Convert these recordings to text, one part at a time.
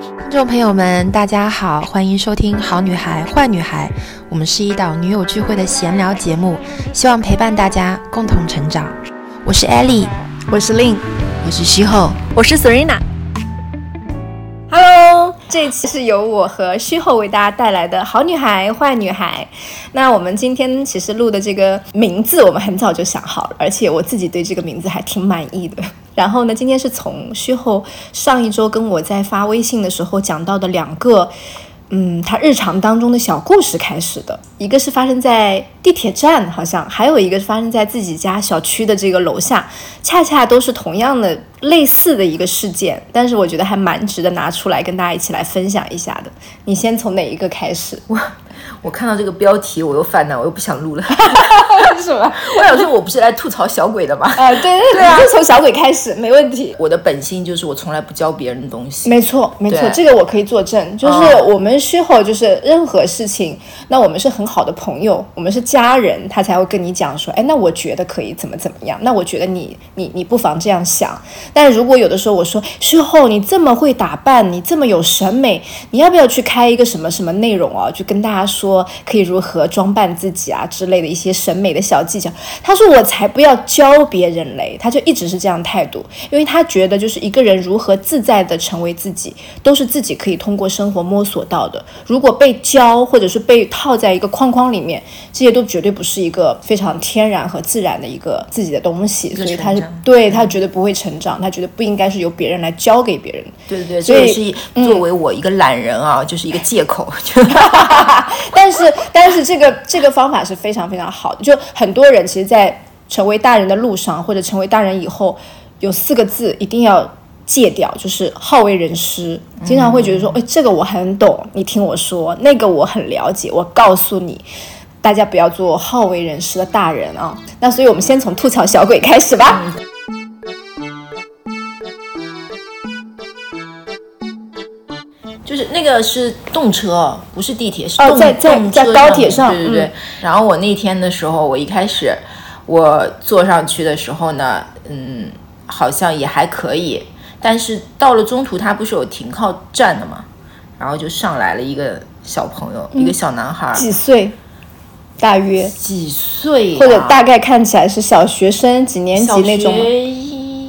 听众朋友们，大家好，欢迎收听《好女孩坏女孩》，我们是一档女友聚会的闲聊节目，希望陪伴大家共同成长。我是 Ellie，我是 Lin，我是西后，我是 Serena。Hello，这期是由我和虚后为大家带来的好女孩坏女孩。那我们今天其实录的这个名字，我们很早就想好了，而且我自己对这个名字还挺满意的。然后呢，今天是从虚后上一周跟我在发微信的时候讲到的两个。嗯，他日常当中的小故事开始的，一个是发生在地铁站，好像还有一个是发生在自己家小区的这个楼下，恰恰都是同样的类似的一个事件，但是我觉得还蛮值得拿出来跟大家一起来分享一下的。你先从哪一个开始？我我看到这个标题我又犯难，我又不想录了。为什么？我想说，我不是来吐槽小鬼的吗？啊，对对对啊，就从小鬼开始，没问题。我的本性就是我从来不教别人的东西。没错，没错，这个我可以作证。就是我们事后，就是任何事情，那我们是很好的朋友，我们是家人，他才会跟你讲说，哎，那我觉得可以怎么怎么样？那我觉得你你你不妨这样想。但如果有的时候我说事后，你这么会打扮，你这么有审美，你要不要去开一个什么什么内容啊？就跟大家说可以如何装扮自己啊之类的一些审美的小技巧。他说：“我才不要教别人嘞！”他就一直是这样态度，因为他觉得就是一个人如何自在的成为自己，都是自己可以通过生活摸索到的。如果被教或者是被套在一个框框里面，这些都绝对不是一个非常天然和自然的一个自己的东西。所以他是对他绝对不会成长，他觉得不应该是由别人来教给别人。对对对，所以是作为我一个懒人啊，就是一个借口。但是但是这个这个方法是非常非常好的，就很多人。其实，在成为大人的路上，或者成为大人以后，有四个字一定要戒掉，就是好为人师。经常会觉得说，哎，这个我很懂，你听我说；那个我很了解，我告诉你。大家不要做好为人师的大人啊！那所以，我们先从吐槽小鬼开始吧。就是那个是动车，不是地铁，是动在在在高铁上。对对对。然后我那天的时候，我一开始我坐上去的时候呢，嗯，好像也还可以。但是到了中途，它不是有停靠站的嘛？然后就上来了一个小朋友，一个小男孩，几岁？大约几岁？或者大概看起来是小学生几年级那种？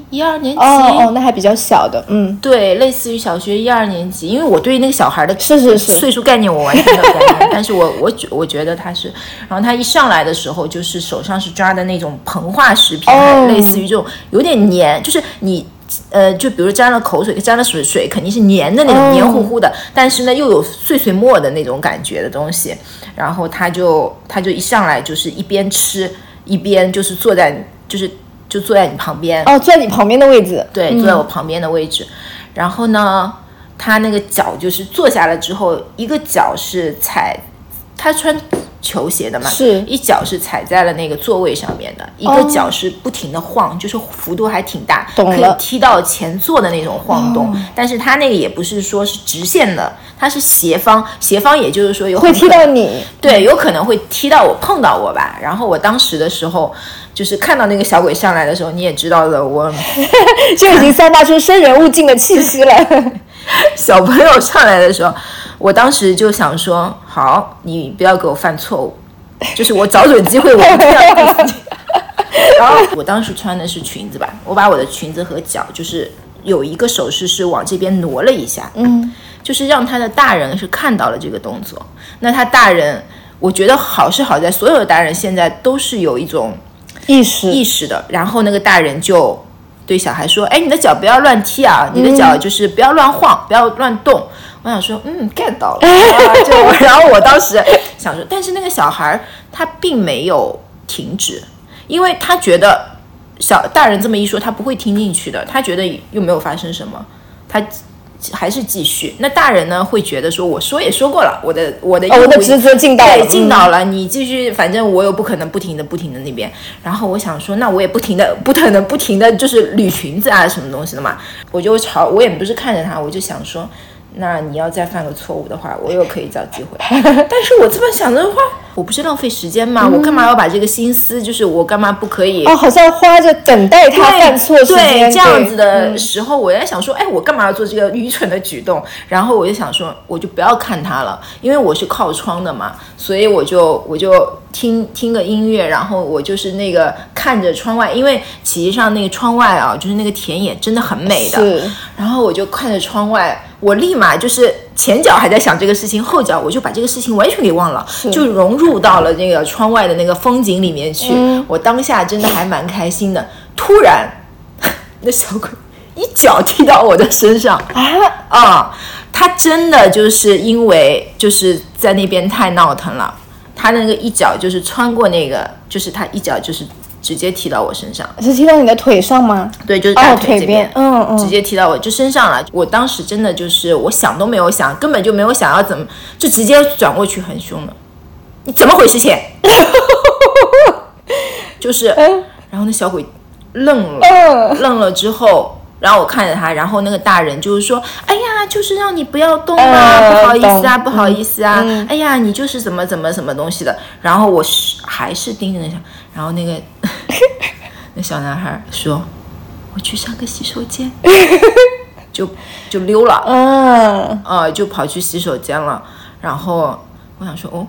一二年级。哦哦，那还比较小的，嗯，对，类似于小学一二年级，因为我对那个小孩的是是是。岁数概念我完全没有概念，但是我我觉我觉得他是，然后他一上来的时候就是手上是抓的那种膨化食品，类似于这种有点黏，就是你呃，就比如沾了口水，沾了水水肯定是黏的那种黏糊糊的，但是呢又有碎碎沫的那种感觉的东西，然后他就他就一上来就是一边吃一边就是坐在就是。就坐在你旁边哦，坐在你旁边的位置。对，坐在我旁边的位置。然后呢，他那个脚就是坐下来之后，一个脚是踩，他穿球鞋的嘛，是一脚是踩在了那个座位上面的，一个脚是不停的晃，就是幅度还挺大，可以踢到前座的那种晃动。但是他那个也不是说是直线的，它是斜方，斜方也就是说有会踢到你，对，有可能会踢到我，碰到我吧。然后我当时的时候。就是看到那个小鬼上来的时候，你也知道了，我 就已经散发出生人勿近的气息了。小朋友上来的时候，我当时就想说：好，你不要给我犯错误，就是我找准机会，我一定要。然后我当时穿的是裙子吧，我把我的裙子和脚，就是有一个手势是往这边挪了一下，嗯，就是让他的大人是看到了这个动作。那他大人，我觉得好是好在，所有的大人现在都是有一种。意识意识的，然后那个大人就对小孩说：“哎，你的脚不要乱踢啊，你的脚就是不要乱晃，不要乱动。”我想说，嗯，get 到了。就然后我当时想说，但是那个小孩他并没有停止，因为他觉得小大人这么一说，他不会听进去的。他觉得又没有发生什么，他。还是继续，那大人呢会觉得说，我说也说过了，我的我的我的职责尽到了，尽到了，你继续，反正我又不可能不停的不停的那边，然后我想说，那我也不停的不可能不停的就是捋裙子啊什么东西的嘛，我就朝我也不是看着他，我就想说，那你要再犯个错误的话，我又可以找机会，但是我这么想的话，我不是浪费时间吗？我干嘛要把这个心思，就是我干嘛不可以？哦，好像花着等待他犯错时间，对这样子的时候，我在想说，哎，我干嘛要做这个愚蠢的举动？然后我就想说，我就不要看他了，因为我是靠窗的嘛，所以我就我就听听个音乐，然后我就是那个看着窗外，因为实际上那个窗外啊，就是那个田野真的很美的。然后我就看着窗外，我立马就是前脚还在想这个事情，后脚我就把这个事情完全给忘了，就融入到了那个窗外的那个风景里面去。我当下真的还蛮开心的。突然，那小鬼一脚踢到我的身上啊啊！他真的就是因为就是在那边太闹腾了，他的那个一脚就是穿过那个，就是他一脚就是直接踢到我身上。是踢到你的腿上吗？对，就是大哦，腿边边，，嗯嗯，直接踢到我就身上了。我当时真的就是我想都没有想，根本就没有想要怎么，就直接转过去很凶了。你怎么回事情？就是，然后那小鬼愣了，愣了之后，然后我看着他，然后那个大人就是说：“哎呀，就是让你不要动啊，呃不好意思啊，不好意思啊，哎呀，你就是怎么怎么什么东西的。”然后我是还是盯着那小，然后那个 那小男孩说：“我去上个洗手间。” 就就溜了，嗯，呃，就跑去洗手间了。然后我想说，哦，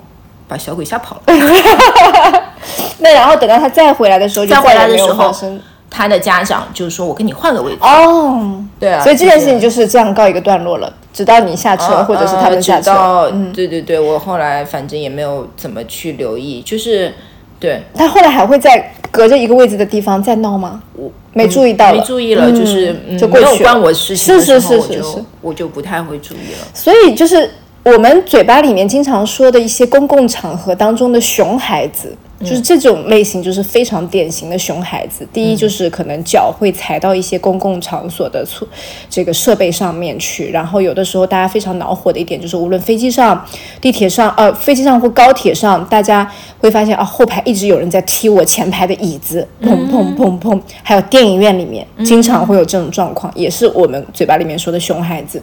把小鬼吓跑了。那然后等到他再回来的时候，就再回来的时候发生。他的家长就是说：“我跟你换个位置。哦，对啊，所以这件事情就就是这样告一个段落了，直到你下车，或者是他们下车。嗯，对对对，我后来反正也没有怎么去留意，就是对他后来还会在隔着一个位置的地方再闹吗？我没注意到了没注意了，嗯就是、嗯、就过去了没有关我事情的是时候，我就是是是是我就不太会注意了。所以就是我们嘴巴里面经常说的一些公共场合当中的熊孩子，就是这种类型，就是非常典型的熊孩子。第一就是可能脚会踩到一些公共场所的措这个设备上面去，然后有的时候大家非常恼火的一点就是，无论飞机上、地铁上，呃，飞机上或高铁上，大家会发现啊，后排一直有人在踢我前排的椅子，砰砰砰砰，还有电影院里面经常会有这种状况，也是我们嘴巴里面说的熊孩子。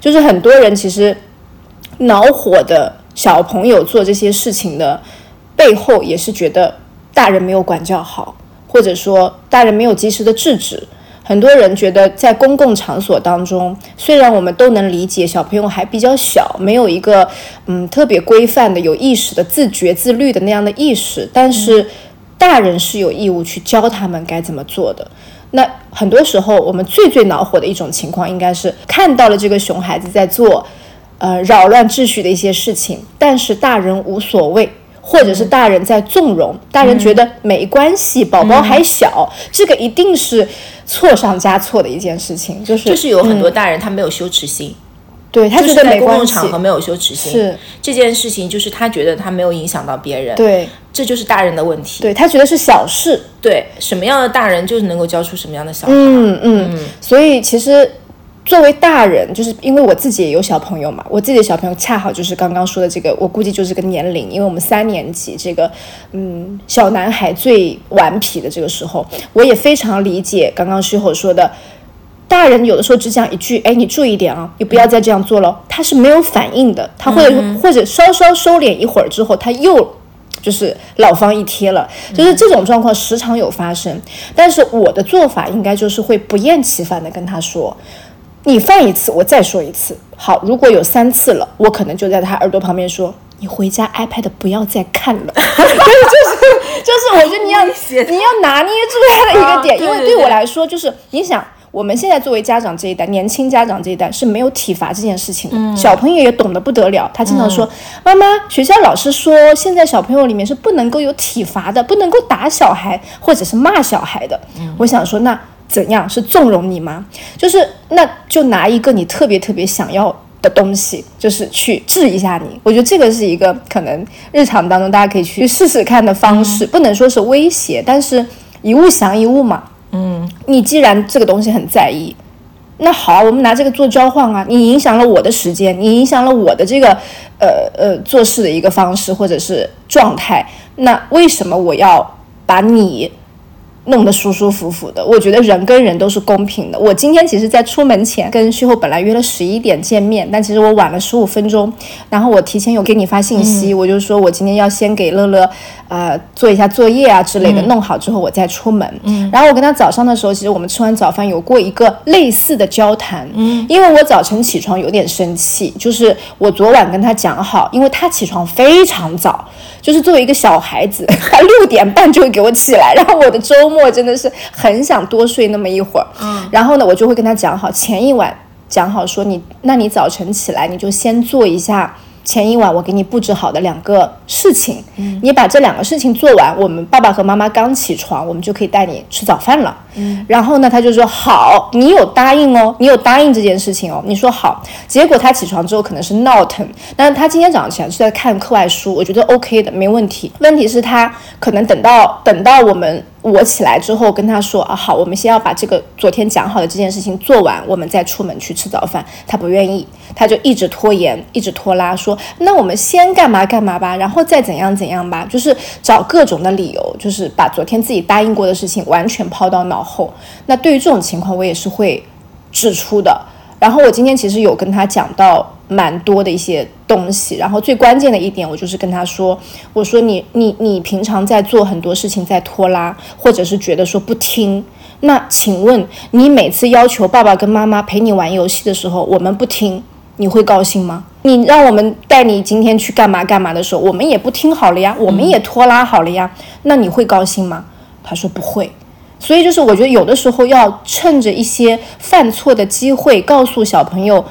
就是很多人其实恼火的小朋友做这些事情的背后，也是觉得大人没有管教好，或者说大人没有及时的制止。很多人觉得在公共场所当中，虽然我们都能理解小朋友还比较小，没有一个嗯特别规范的、有意识的、自觉自律的那样的意识，但是大人是有义务去教他们该怎么做的。那很多时候，我们最最恼火的一种情况，应该是看到了这个熊孩子在做，呃，扰乱秩序的一些事情，但是大人无所谓，或者是大人在纵容，大人觉得没关系，宝宝还小，这个一定是错上加错的一件事情，就是就是有很多大人他没有羞耻心，对他觉得没关系，共场合没有羞耻心，是。这件事情就是他觉得他没有影响到别人，对这就是大人的问题。对，他觉得是小事，对，什么样的大人就是能够教出什么样的小孩。嗯。嗯，所以其实作为大人，就是因为我自己也有小朋友嘛，我自己的小朋友恰好就是刚刚说的这个，我估计就是这个年龄，因为我们三年级这个，嗯，小男孩最顽皮的这个时候，我也非常理解刚刚师后说的。大人有的时候只讲一句：“哎，你注意点啊，你不要再这样做了。”他是没有反应的，他会、或者稍稍收敛一会儿之后，他又就是老方一贴了，就是这种状况时常有发生。但是我的做法应该就是会不厌其烦的跟他说，你犯一次，我再说一次。好，如果有三次了，我可能就在他耳朵旁边说，你回家 iPad 不要再看了。就是就是就是，我觉得你要你要拿捏住他的一个点，因为对我来说，就是你想。我们现在作为家长这一代，年轻家长这一代是没有体罚这件事情的。小朋友也懂得不得了，他经常说：“妈妈，学校老师说，现在小朋友里面是不能够有体罚的，不能够打小孩或者是骂小孩的。我想说，那怎样是纵容你吗？就是那就拿一个你特别特别想要的东西，就是去治一下你。我觉得这个是一个可能日常当中大家可以去试试看的方式，不能说是威胁，但是一物降一物嘛。嗯，你既然这个东西很在意，那好，我们拿这个做交换啊。你影响了我的时间，你影响了我的这个呃呃做事的一个方式或者是状态，那为什么我要把你弄得舒舒服服的。我觉得人跟人都是公平的。我今天其实，在出门前跟旭后本来约了十一点见面，但其实我晚了十五分钟。然后我提前有给你发信息，我就说我今天要先给乐乐，呃，做一下作业啊之类的，弄好之后我再出门。嗯。然后我跟他早上的时候，其实我们吃完早饭有过一个类似的交谈。嗯。因为我早晨起床有点生气，就是我昨晚跟他讲好，因为他起床非常早。就是作为一个小孩子，他六点半就会给我起来，然后我的周末真的是很想多睡那么一会儿。嗯，然后呢，我就会跟他讲好，前一晚讲好说你，那你早晨起来你就先做一下。前一晚我给你布置好的两个事情，嗯，你把这两个事情做完，我们爸爸和妈妈刚起床，我们就可以带你吃早饭了，嗯，然后呢，他就说好，你有答应哦，你有答应这件事情哦，你说好，结果他起床之后可能是闹腾，但是他今天早上起来是在看课外书，我觉得 OK 的，没问题，问题是他可能等到等到我们。我起来之后跟他说啊，好，我们先要把这个昨天讲好的这件事情做完，我们再出门去吃早饭。他不愿意，他就一直拖延，一直拖拉，说那我们先干嘛干嘛吧，然后再怎样怎样吧，就是找各种的理由，就是把昨天自己答应过的事情完全抛到脑后。那对于这种情况，我也是会指出的。然后我今天其实有跟他讲到。蛮多的一些东西，然后最关键的一点，我就是跟他说，我说你你你平常在做很多事情在拖拉，或者是觉得说不听，那请问你每次要求爸爸跟妈妈陪你玩游戏的时候，我们不听，你会高兴吗？你让我们带你今天去干嘛干嘛的时候，我们也不听好了呀，我们也拖拉好了呀，那你会高兴吗？他说不会，所以就是我觉得有的时候要趁着一些犯错的机会，告诉小朋友。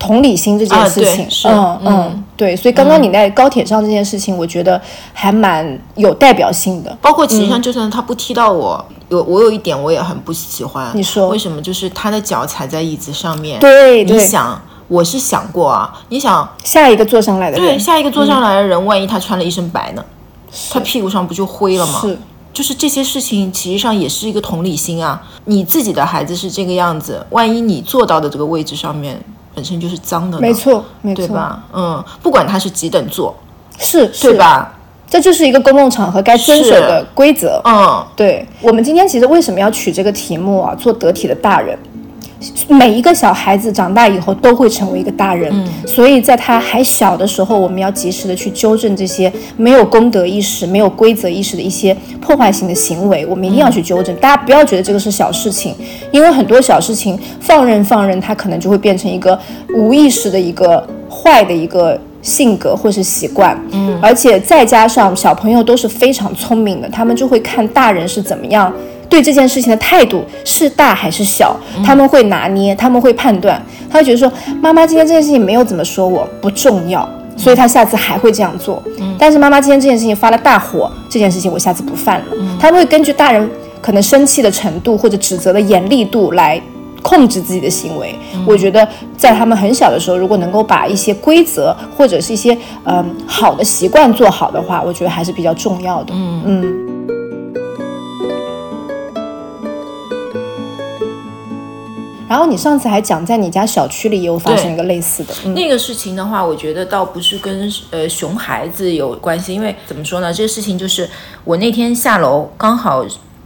同理心这件事情，嗯嗯，对，所以刚刚你在高铁上这件事情，我觉得还蛮有代表性的。包括其实上，就算他不踢到我，有我有一点我也很不喜欢。你说为什么？就是他的脚踩在椅子上面。对，你想，我是想过啊，你想下一个坐上来的人，对，下一个坐上来的人，万一他穿了一身白呢？他屁股上不就灰了吗？是，就是这些事情，其实上也是一个同理心啊。你自己的孩子是这个样子，万一你坐到的这个位置上面。本身就是脏的，没错，没错，对吧？嗯，不管他是几等座，是，对吧？这就是一个公共场合该遵守的规则。嗯，对。我们今天其实为什么要取这个题目啊？做得体的大人。每一个小孩子长大以后都会成为一个大人，所以在他还小的时候，我们要及时的去纠正这些没有公德意识、没有规则意识的一些破坏性的行为。我们一定要去纠正。大家不要觉得这个是小事情，因为很多小事情放任放任，他可能就会变成一个无意识的一个坏的一个性格或是习惯。嗯，而且再加上小朋友都是非常聪明的，他们就会看大人是怎么样。对这件事情的态度是大还是小，他们会拿捏，他们会判断，他会觉得说妈妈今天这件事情没有怎么说我不重要，所以他下次还会这样做。但是妈妈今天这件事情发了大火，这件事情我下次不犯了。他们会根据大人可能生气的程度或者指责的严厉度来控制自己的行为。我觉得在他们很小的时候，如果能够把一些规则或者是一些嗯好的习惯做好的话，我觉得还是比较重要的。嗯嗯。然后你上次还讲，在你家小区里有发生一个类似的那个事情的话，我觉得倒不是跟呃熊孩子有关系，因为怎么说呢，这个事情就是我那天下楼刚好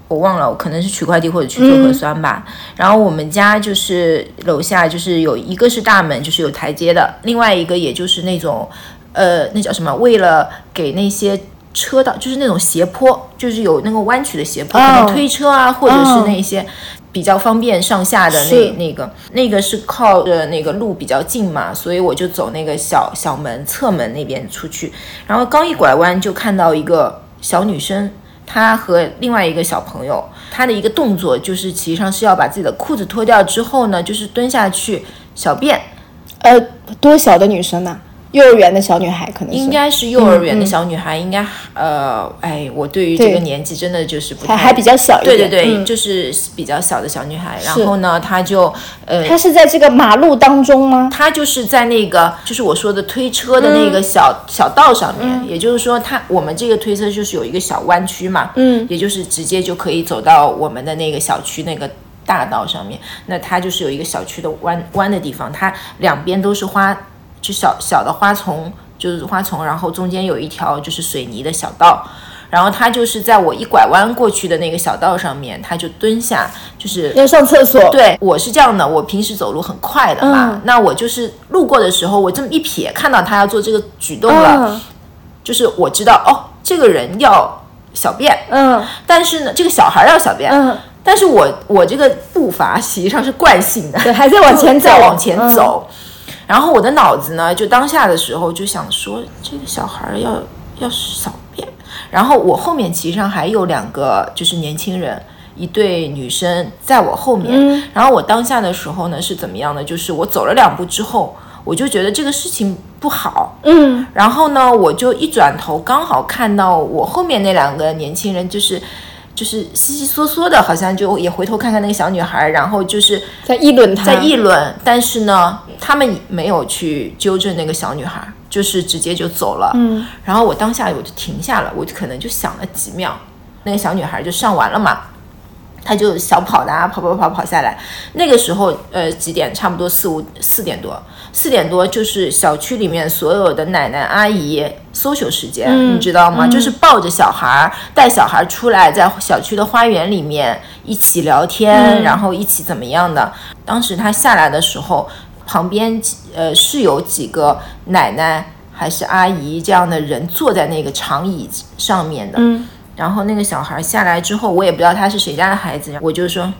我忘了，可能是取快递或者去做核酸吧。然后我们家就是楼下就是有一个是大门，就是有台阶的，另外一个也就是那种呃那叫什么，为了给那些车道就是那种斜坡，就是有那个弯曲的斜坡，可能推车啊或者是那些。比较方便上下的那那个那个是靠着那个路比较近嘛，所以我就走那个小小门侧门那边出去，然后刚一拐弯就看到一个小女生，她和另外一个小朋友，她的一个动作就是实际上是要把自己的裤子脱掉之后呢，就是蹲下去小便，呃，多小的女生呢？幼儿园的小女孩可能应该是幼儿园的小女孩，应该呃，哎，我对于这个年纪真的就是不太还比较小一点，对对对，就是比较小的小女孩。然后呢，她就呃，她是在这个马路当中吗？她就是在那个就是我说的推车的那个小小道上面，也就是说，她我们这个推车就是有一个小弯曲嘛，嗯，也就是直接就可以走到我们的那个小区那个大道上面。那它就是有一个小区的弯弯的地方，它两边都是花。就小小的花丛，就是花丛，然后中间有一条就是水泥的小道，然后他就是在我一拐弯过去的那个小道上面，他就蹲下，就是要上厕所，对我是这样的，我平时走路很快的嘛，嗯那我就是路过的时候，我这么一瞥，看到他要做这个举动了，嗯就是我知道哦，这个人要小便，嗯但是呢，这个小孩要小便，嗯，但是我我这个步伐实际上是惯性的，对，还在往前 走，在往前嗯，走。然后我的脑子呢，就当下的时候就想说，这个小孩儿要要小便。然后我后面其实上还有两个就是年轻人，一对女生在我后面。嗯然后我当下的时候呢是怎么样的？就是我走了两步之后，我就觉得这个事情不好。嗯然后呢，我就一转头，刚好看到我后面那两个年轻人，就是就是稀稀嗦嗦的，好像就也回头看看那个小女孩，然后就是在议论她，在议论，但是呢，他们没有去纠正那个小女孩，就是直接就走了。嗯，然后我当下我就停下了，我就可能就想了几秒，那个小女孩就上完了嘛，她就小跑的啊，跑跑跑跑下来。那个时候，呃，几点？差不多四五四点多，四点多就是小区里面所有的奶奶阿姨 social 时间，你知道吗？就是抱着小孩儿，带小孩儿出来，在小区的花园里面一起聊天，然后一起怎么样的。当时他下来的时候，旁边呃是有几个奶奶还是阿姨这样的人坐在那个长椅上面的。嗯然后那个小孩下来之后，我也不知道他是谁家的孩子，我就说：“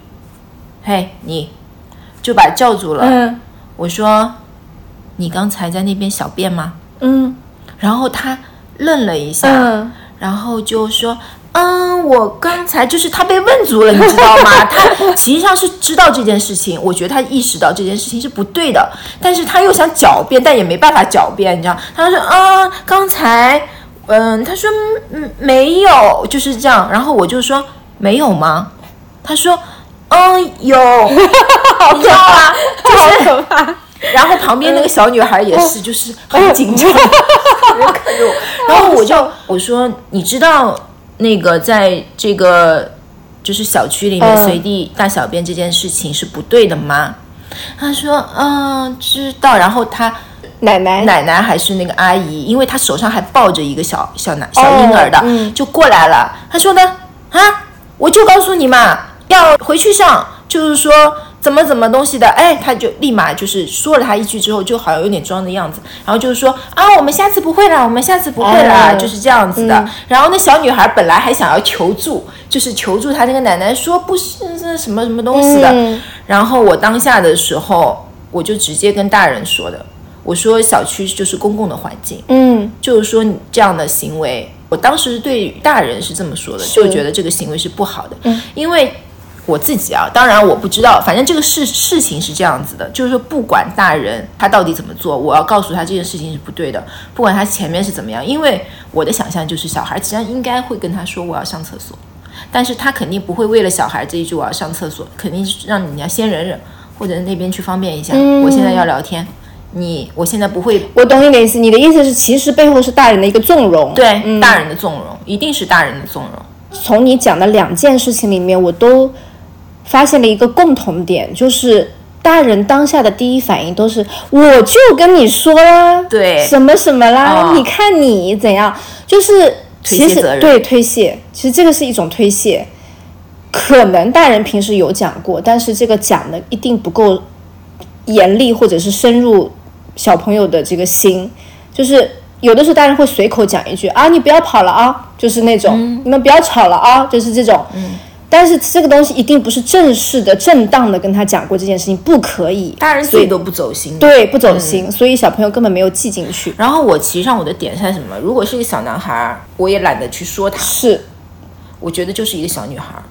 嘿，你，就把他叫住了。嗯我说：“你刚才在那边小便吗嗯？”然后他愣了一下，嗯然后就说：“嗯，我刚才就是他被问住了，你知道吗？他实际上是知道这件事情，我觉得他意识到这件事情是不对的，但是他又想狡辩，但也没办法狡辩，你知道？他说：嗯，刚才，嗯，他说嗯没有，就是这样。然后我就说没有吗？他说嗯有，你知道吗？好可怕，然后旁边那个小女孩也是，就是很紧张，看着我。然后我就我说，你知道那个在这个就是小区里面嗯随地大小便这件事情是不对的吗？他说，嗯，知道。然后他奶奶，奶奶还是那个阿姨，因为她手上还抱着一个小小男小婴儿的，嗯就过来了。她说呢，啊，我就告诉你嘛，要回去上，就是说怎么怎么东西的。哎，她就立马就是说了她一句之后，就好像有点装的样子，然后就是说啊，我们下次不会了，我们下次不会了，哦就是这样子的。然后那小女孩本来还想要求助，就是求助她那个奶奶说不是这什么什么东西的。嗯然后我当下的时候，我就直接跟大人说的，我说小区就是公共的环境，嗯。就是说你这样的行为，我当时对大人是这么说的，就觉得这个行为是不好的，因为。我自己啊，当然我不知道，反正这个事事情是这样子的，就是说不管大人他到底怎么做，我要告诉他这件事情是不对的，不管他前面是怎么样，因为我的想象就是小孩实际上应该会跟他说我要上厕所，但是他肯定不会为了小孩这一句我要上厕所，肯定是让你要先忍忍，或者那边去方便一下，我现在要聊天，你我现在不会我懂你的意思，你的意思是其实背后是大人的一个纵容，对、嗯大人的纵容，一定是大人的纵容。从你讲的两件事情里面，我都发现了一个共同点，就是大人当下的第一反应都是我就跟你说啦，对什么什么啦，嗯你看你怎样，就是推其实对推卸，其实这个是一种推卸。可能大人平时有讲过，但是这个讲的一定不够严厉，或者是深入小朋友的这个心，就是有的时候大人会随口讲一句啊，你不要跑了啊，就是那种、嗯你们不要吵了啊，就是这种。但是这个东西一定不是正式的、正当的跟他讲过这件事情，不可以。大人所以自己都不走心。对不走心，所以小朋友根本没有记进去。然后我其实上我的点是在什么？如果是一个小男孩儿，我也懒得去说他，是，我觉得就是一个小女孩儿。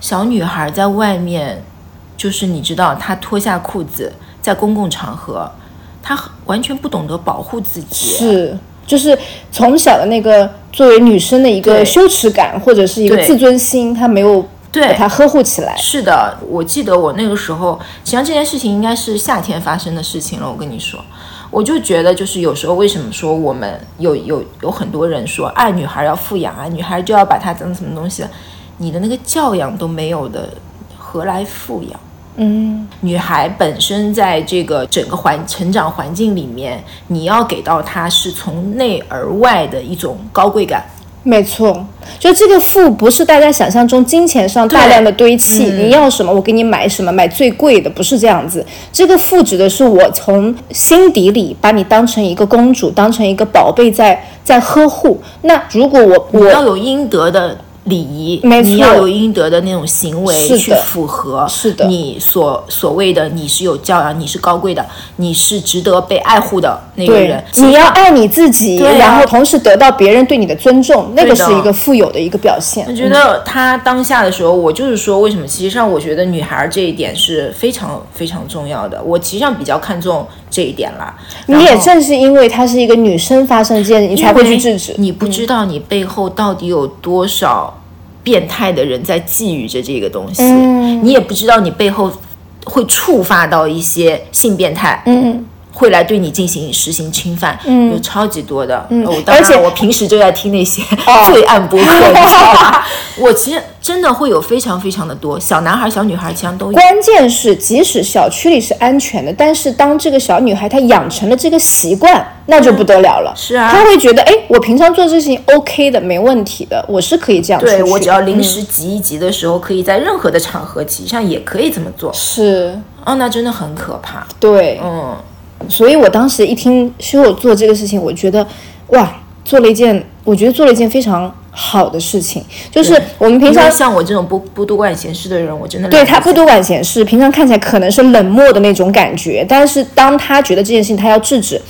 小女孩儿在外面，就是你知道，她脱下裤子在公共场合，她完全不懂得保护自己。是，就是从小的那个作为女生的一个羞耻感或者是一个自尊心，她没有对把它呵护起来。是的，我记得我那个时候，实际上这件事情应该是夏天发生的事情了。我跟你说，我就觉得就是有时候为什么说我们有有有很多人说，啊，女孩要富养啊，女孩就要把她当什么东西，你的那个教养都没有的，何来富养？嗯，女孩本身在这个整个环成长环境里面，你要给到她是从内而外的一种高贵感。没错，就这个富不是大家想象中金钱上大量的堆砌，你要什么我给你买什么，买最贵的，不是这样子。这个富指的是我从心底里把你当成一个公主，当成一个宝贝在在呵护。那如果我我要有应得的。礼仪，你要有应得的那种行为去符合，是的你所所谓的你是有教养，你是高贵的，你是值得被爱护的那个对人。，你要爱你自己，啊然后同时得到别人对你的尊重，那个是一个富有的一个表现。我觉得他当下的时候，我就是说，为什么？其实上，我觉得女孩儿这一点是非常非常重要的。我其实上比较看重这一点啦。你也正是因为她是一个女生发生这件事，你才会去制止。你不知道你背后到底有多少变态的人在觊觎着这个东西，嗯你也不知道你背后会触发到一些性变态，嗯，会来对你进行实行侵犯，嗯有超级多的。嗯而且然我平时就在听那些哦罪案播客，你知道吧？我其实真的会有非常非常的多，小男孩、小女孩其实都有。关键是，即使小区里是安全的，但是当这个小女孩她养成了这个习惯，那就不得了了。是啊她会觉得，哎，我平常做这事情 OK 的，没问题的，我是可以这样。对我只要临嗯时急一急的时候，可以在任何的场合，其实上也可以这么做。是，哦，那真的很可怕。对，嗯，所以我当时一听修友做这个事情，我觉得，哇，做了一件，我觉得做了一件非常好的事情，就是我们平常像我这种不不多管闲事的人，我真的对他不多管闲事，平常看起来可能是冷漠的那种感觉，但是当他觉得这件事情他要制止，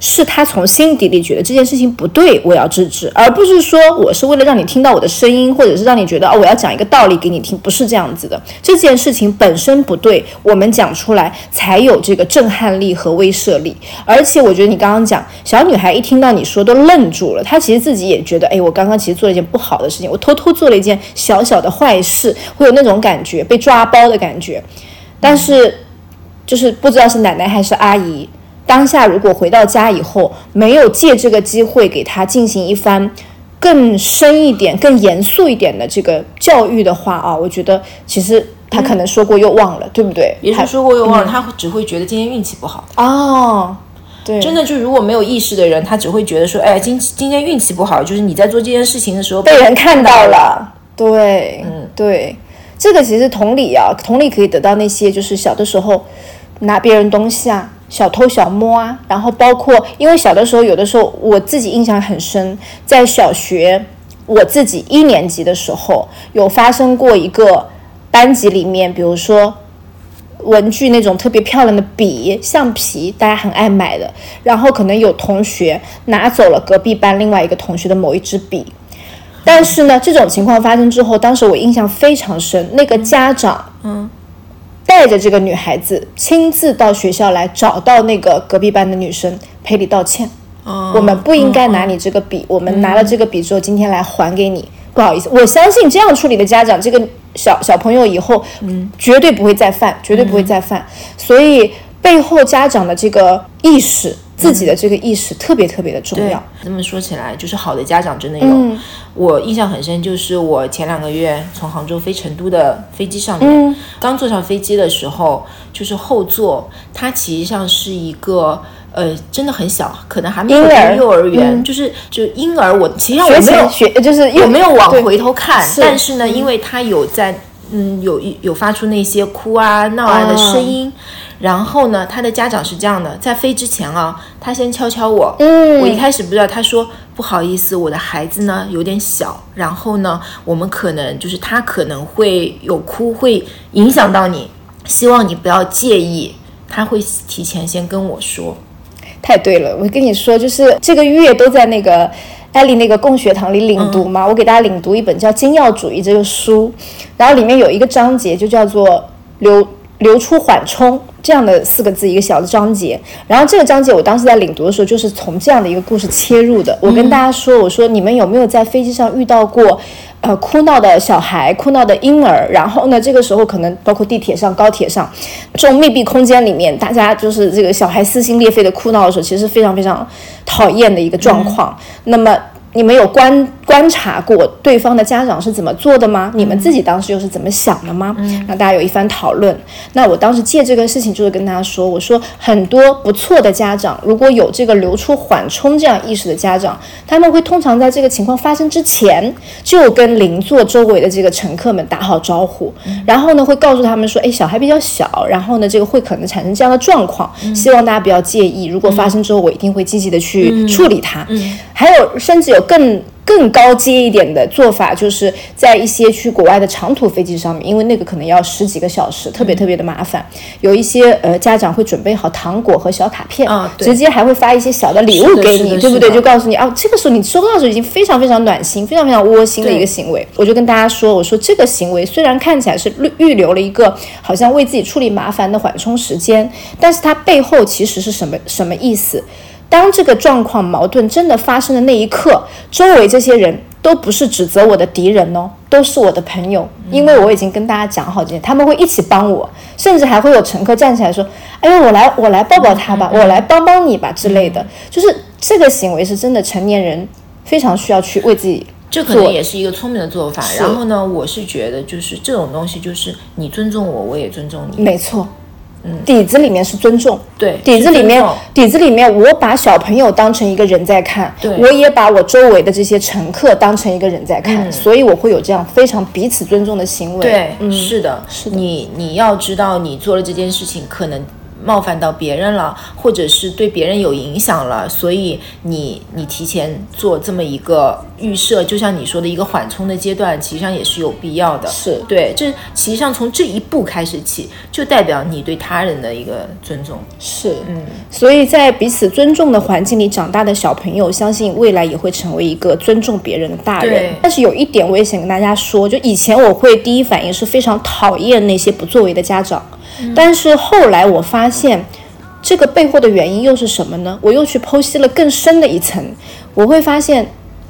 是他从心底里觉得这件事情不对，我要制止，而不是说我是为了让你听到我的声音，或者是让你觉得哦我要讲一个道理给你听，不是这样子的。这件事情本身不对，我们讲出来才有这个震撼力和威慑力。而且我觉得你刚刚讲，小女孩一听到你说都愣住了，她其实自己也觉得，哎，我刚刚其实做了一件不好的事情，我偷偷做了一件小小的坏事，会有那种感觉，被抓包的感觉。但是就是不知道是奶奶还是阿姨，当下如果回到家以后，没有借这个机会给他进行一番更深一点、更严肃一点的这个教育的话啊，我觉得其实他可能说过又忘了，对不对？别说说过又忘了，他只会觉得今天运气不好。哦，对，真的，就如果没有意识的人，他只会觉得说，哎，今今天运气不好，就是你在做这件事情的时候被人看到了，对，嗯，对，这个其实同理啊，同理可以得到那些就是小的时候拿别人东西啊。小偷小摸啊，然后包括，因为小的时候，有的时候我自己印象很深，在小学我自己一年级的时候，有发生过一个班级里面，比如说文具那种特别漂亮的笔、橡皮，大家很爱买的。然后可能有同学拿走了隔壁班另外一个同学的某一支笔，但是呢，这种情况发生之后，当时我印象非常深，那个家长，嗯，带着这个女孩子亲自到学校来找到那个隔壁班的女生赔礼道歉。哦我们不应该拿你这个笔，我们拿了这个笔之后，今天来还给你。不好意思，我相信这样处理的家长，这个小小朋友以后，嗯，绝对不会再犯，绝对不会再犯。所以背后家长的这个意识，自己的这个意识特别特别的重要。，这么说起来，就是好的家长真的有。嗯我印象很深，就是我前两个月从杭州飞成都的飞机上面，嗯刚坐上飞机的时候，就是后座，它其实上是一个。呃，真的很小，可能还没有进幼儿园，嗯就是就婴儿我。其实上我没有学就是我没有往回头看，但是呢，因为他有在嗯有有发出那些哭啊闹啊的声音，然后呢，他的家长是这样的，在飞之前啊，他先敲敲我，嗯。我一开始不知道，他说不好意思，我的孩子呢有点小，然后呢，我们可能就是他可能会有哭，会影响到你，希望你不要介意，他会提前先跟我说，太对了，我跟你说，就是这个月都在那个艾丽那个共学堂里领读嘛，我给大家领读一本叫《精要主义》这个书，然后里面有一个章节就叫做流流出缓冲这样的四个字一个小的章节，然后这个章节我当时在领读的时候就是从这样的一个故事切入的。我跟大家说，我说你们有没有在飞机上遇到过？呃，哭闹的小孩，哭闹的婴儿，然后呢，这个时候可能包括地铁上、高铁上这种密闭空间里面，大家就是这个小孩撕心裂肺的哭闹的时候，其实是非常非常讨厌的一个状况。那么你们有观观察过对方的家长是怎么做的吗？你们自己当时又是怎么想的吗？嗯让大家有一番讨论。那我当时借这个事情，就是跟大家说，我说很多不错的家长，如果有这个留出缓冲这样意识的家长，他们会通常在这个情况发生之前，就跟邻座周围的这个乘客们打好招呼，然后呢，会告诉他们说，哎，小孩比较小，然后呢，这个会可能产生这样的状况，希望大家不要介意。如果发生之后，我一定会积极的去处理它。还有，甚至有。更更高阶一点的做法，就是在一些去国外的长途飞机上面，因为那个可能要十几个小时，特别特别的麻烦。有一些呃家长会准备好糖果和小卡片，直接还会发一些小的礼物给你，对不对？就告诉你啊，这个时候你收到的时候已经非常非常暖心，非常非常窝心的一个行为。我就跟大家说，我说这个行为虽然看起来是预预留了一个好像为自己处理麻烦的缓冲时间，但是它背后其实是什么什么意思？当这个状况矛盾真的发生的那一刻，周围这些人都不是指责我的敌人哦，都是我的朋友，因为我已经跟大家讲好这些，他们会一起帮我，甚至还会有乘客站起来说：“哎呦，我来，我来抱抱他吧，我来帮帮你吧之类的。”就是这个行为是真的，成年人非常需要去为自己，这可能也是一个聪明的做法。然后呢，我是觉得就是这种东西，就是你尊重我，我也尊重你，没错。底子里面是尊重，对，底子里面，底子里面，我把小朋友当成一个人在看，对，我也把我周围的这些乘客当成一个人在看，所以我会有这样非常彼此尊重的行为。对，是的，是的，你你要知道，你做了这件事情，可能。冒犯到别人了，或者是对别人有影响了，所以你你提前做这么一个预设，就像你说的一个缓冲的阶段，其实上也是有必要的。是对，这其实际上从这一步开始起，就代表你对他人的一个尊重。是，嗯，所以在彼此尊重的环境里长大的小朋友，相信未来也会成为一个尊重别人的大人。但是有一点我也想跟大家说，就以前我会第一反应是非常讨厌那些不作为的家长。但是后来我发现，这个背后的原因又是什么呢？我又去剖析了更深的一层，我会发现，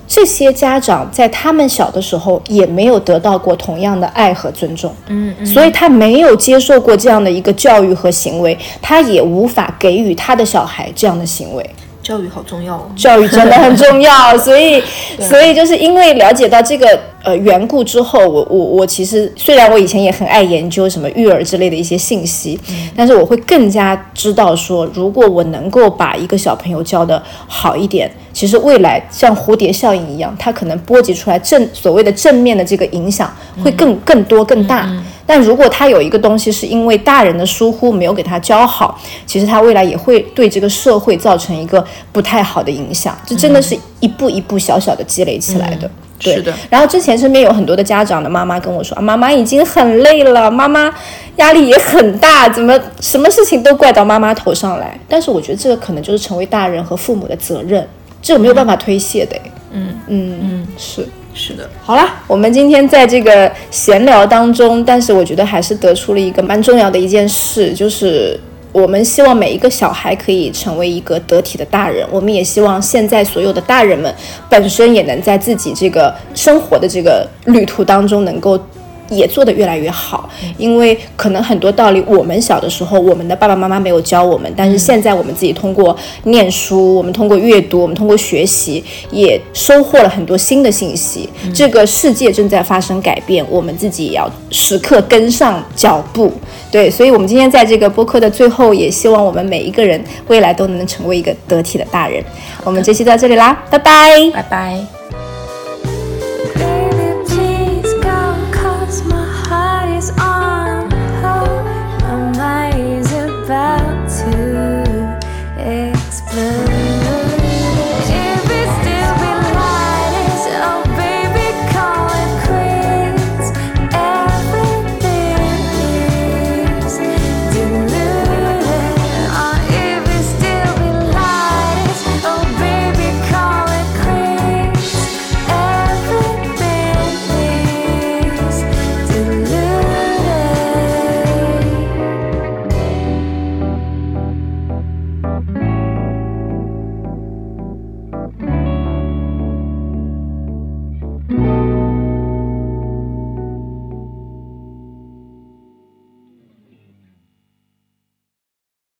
这些家长在他们小的时候也没有得到过同样的爱和尊重，嗯，所以他没有接受过这样的一个教育和行为，他也无法给予他的小孩这样的行为。教育好重要哦，教育真的很重要，所以，所以就是因为了解到这个。呃，缘故之后，我我我其实虽然我以前也很爱研究什么育儿之类的一些信息，但是我会更加知道说，如果我能够把一个小朋友教的好一点，其实未来像蝴蝶效应一样，它可能波及出来正所谓的正面的这个影响会更更多更大。但如果他有一个东西是因为大人的疏忽没有给他教好，其实他未来也会对这个社会造成一个不太好的影响。这真的是一步一步小小的积累起来的。是的，然后之前身边有很多的家长的妈妈跟我说啊，妈妈已经很累了，妈妈压力也很大，怎么什么事情都怪到妈妈头上来？但是我觉得这个可能就是成为大人和父母的责任，这个没有办法推卸的。嗯嗯嗯，是是的。好了，我们今天在这个闲聊当中，但是我觉得还是得出了一个蛮重要的一件事，就是。我们希望每一个小孩可以成为一个得体的大人，我们也希望现在所有的大人们本身也能在自己这个生活的这个旅途当中能够。也做得越来越好，因为可能很多道理我们小的时候我们的爸爸妈妈没有教我们，但是现在我们自己通过念书，我们通过阅读，我们通过学习，也收获了很多新的信息。这个世界正在发生改变，我们自己也要时刻跟上脚步。对，所以，我们今天在这个播客的最后，也希望我们每一个人未来都能成为一个得体的大人。我们这期到这里啦，拜拜，拜拜。